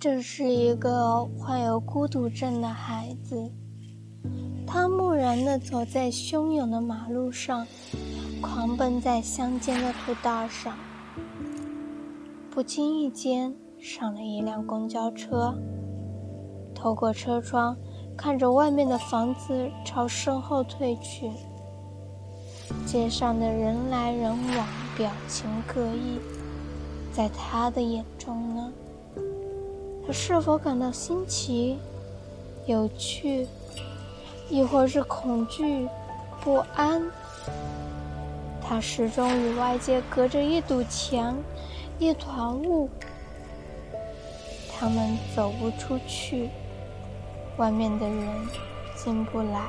这是一个患有孤独症的孩子，他木然地走在汹涌的马路上，狂奔在乡间的土道上。不经意间上了一辆公交车，透过车窗看着外面的房子朝身后退去，街上的人来人往，表情各异，在他的眼中呢？我是否感到新奇、有趣，亦或是恐惧、不安？他始终与外界隔着一堵墙、一团雾，他们走不出去，外面的人进不来。